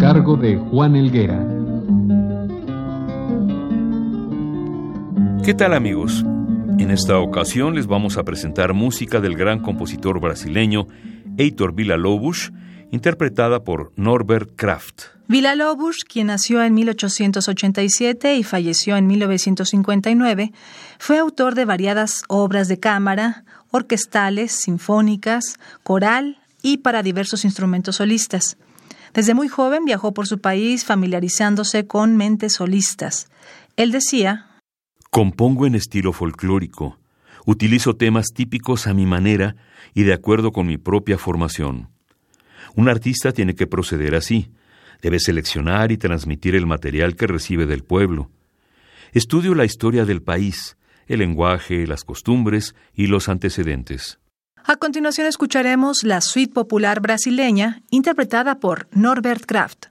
Cargo de Juan Elguera. ¿Qué tal amigos? En esta ocasión les vamos a presentar música del gran compositor brasileño Heitor Villa-Lobos, interpretada por Norbert Kraft. Villa-Lobos, quien nació en 1887 y falleció en 1959, fue autor de variadas obras de cámara, orquestales, sinfónicas, coral y para diversos instrumentos solistas. Desde muy joven viajó por su país familiarizándose con mentes solistas. Él decía, Compongo en estilo folclórico, utilizo temas típicos a mi manera y de acuerdo con mi propia formación. Un artista tiene que proceder así, debe seleccionar y transmitir el material que recibe del pueblo. Estudio la historia del país, el lenguaje, las costumbres y los antecedentes. A continuación escucharemos la suite popular brasileña interpretada por Norbert Kraft.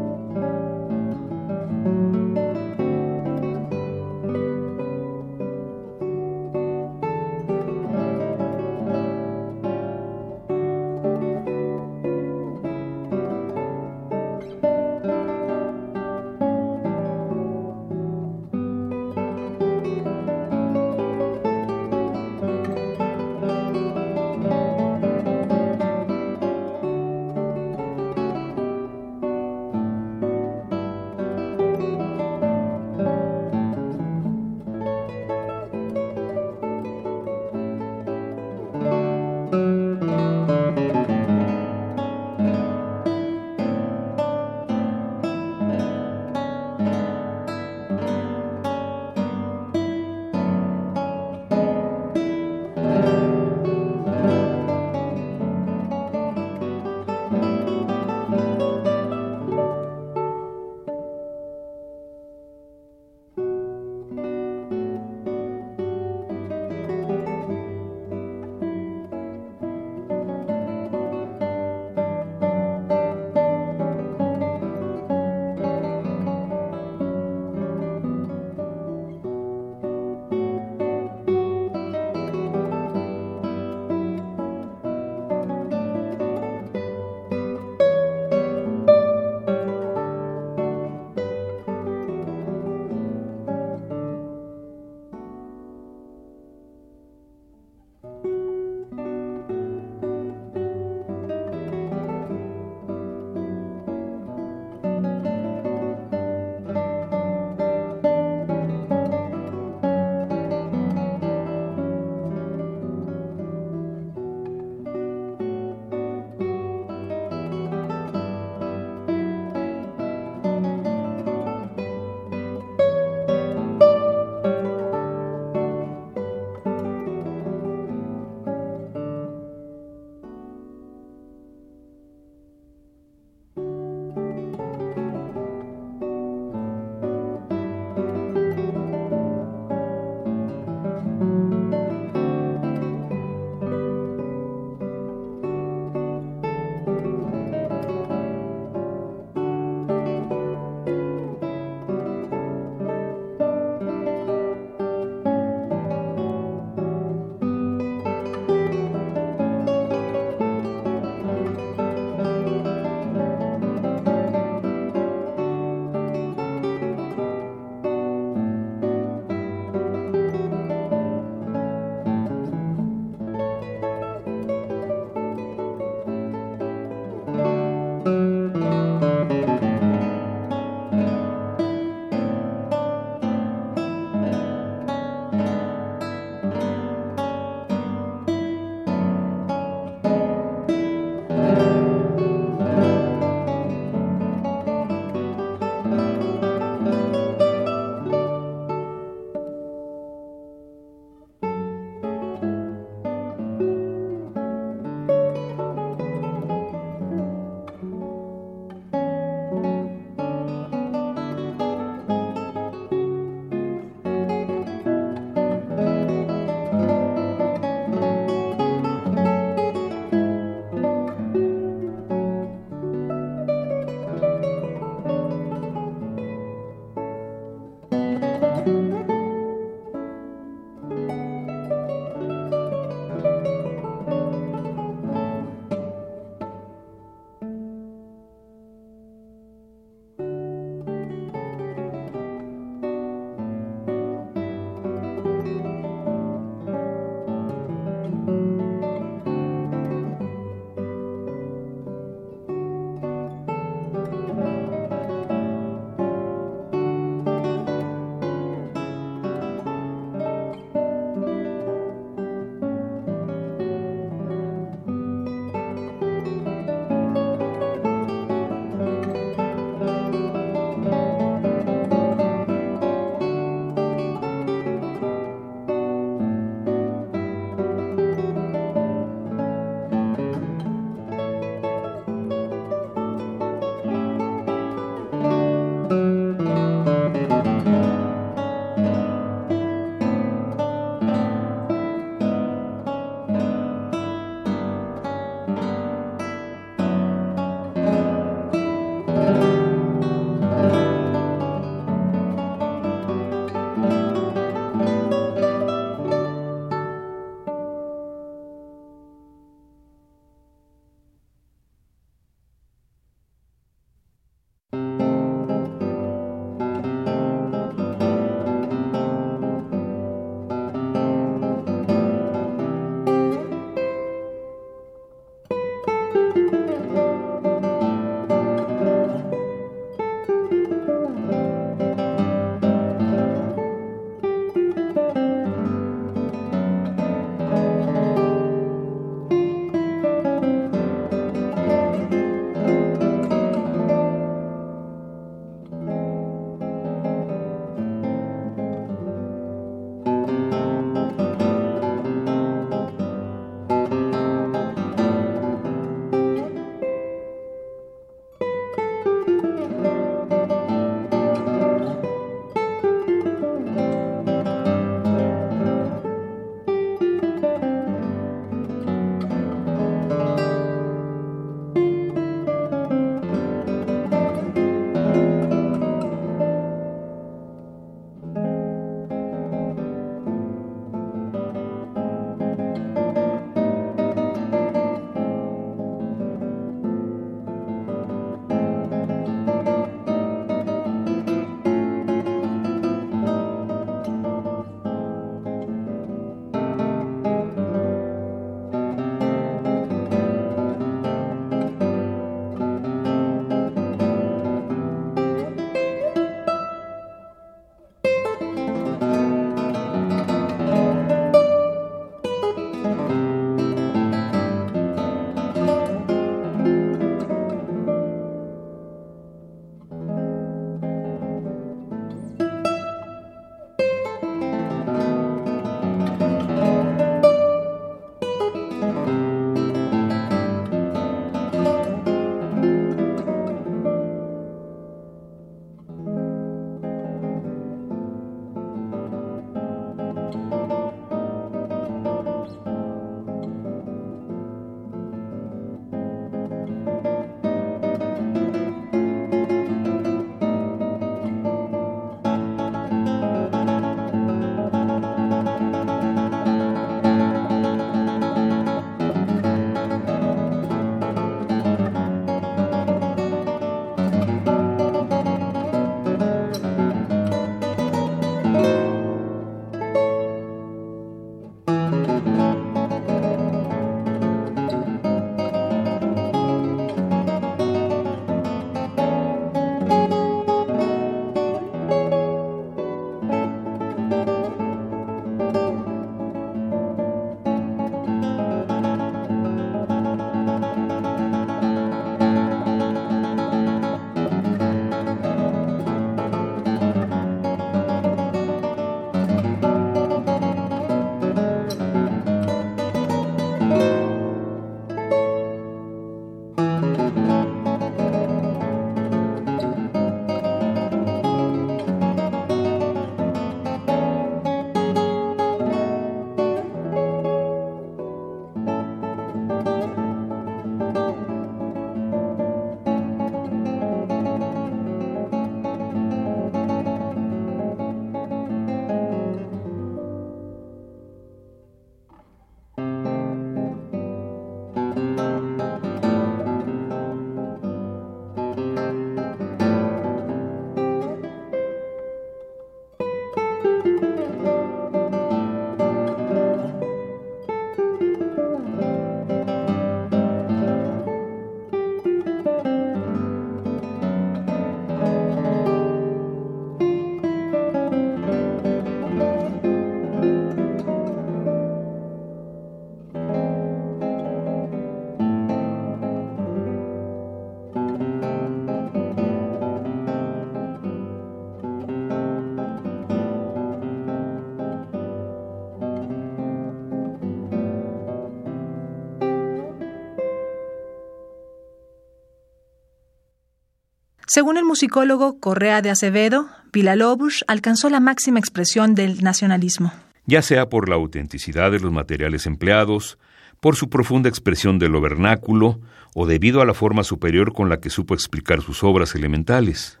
Según el musicólogo Correa de Acevedo, Villa-Lobos alcanzó la máxima expresión del nacionalismo. Ya sea por la autenticidad de los materiales empleados, por su profunda expresión de lo vernáculo o debido a la forma superior con la que supo explicar sus obras elementales.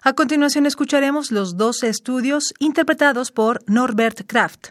A continuación escucharemos los 12 estudios interpretados por Norbert Kraft.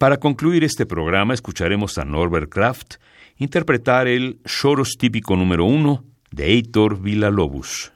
Para concluir este programa escucharemos a Norbert Kraft interpretar el Choros típico número uno de Heitor Villa-Lobos.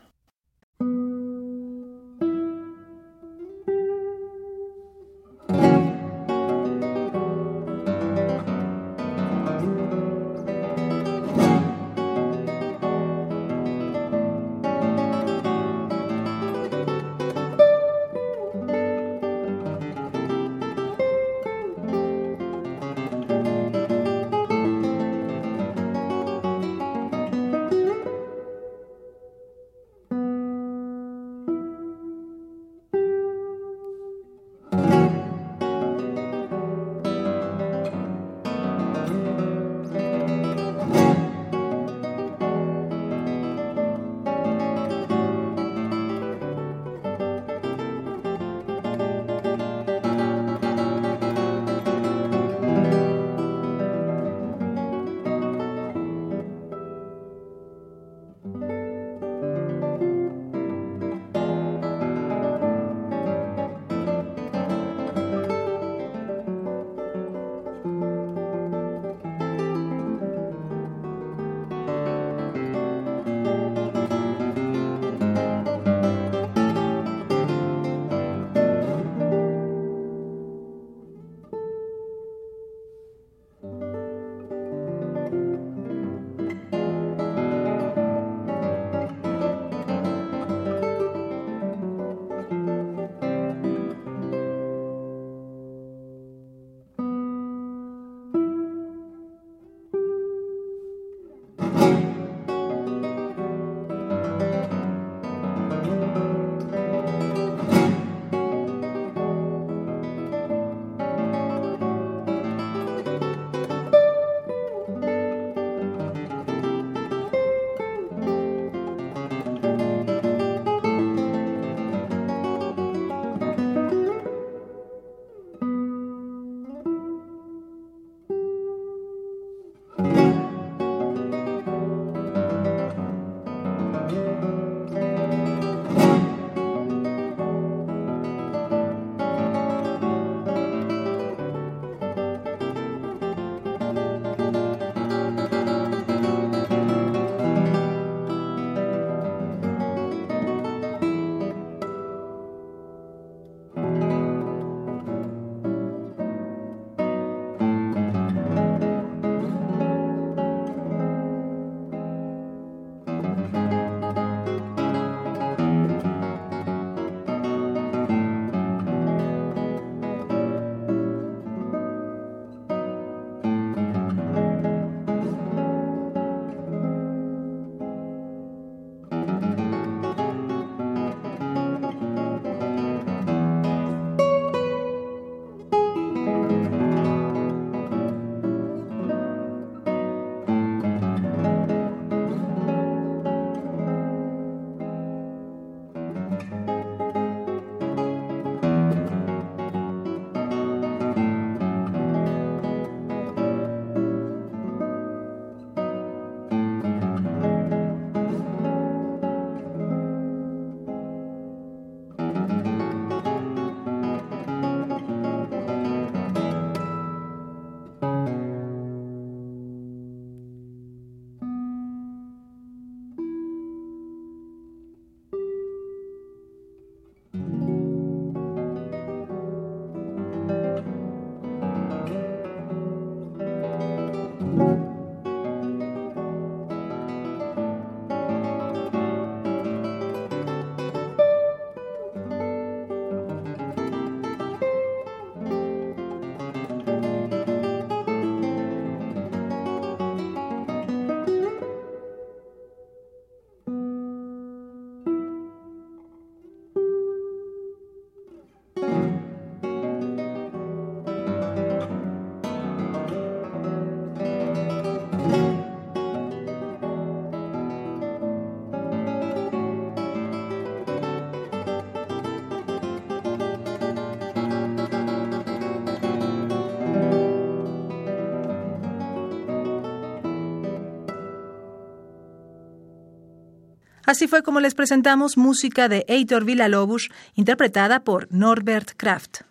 Así fue como les presentamos música de Eitor Villa-Lobos, interpretada por Norbert Kraft.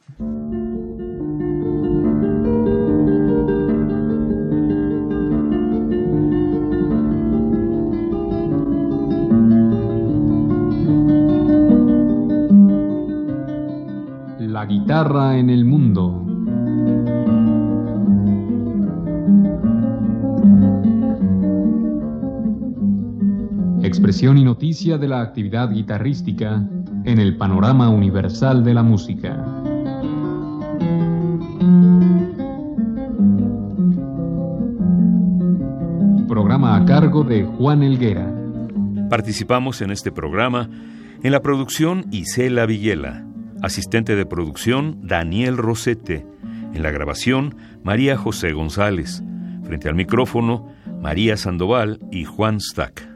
La guitarra en el mundo. Y noticia de la actividad guitarrística en el panorama universal de la música. Programa a cargo de Juan Elguera. Participamos en este programa en la producción Isela Villela, asistente de producción Daniel Rosete, en la grabación María José González, frente al micrófono María Sandoval y Juan Stack.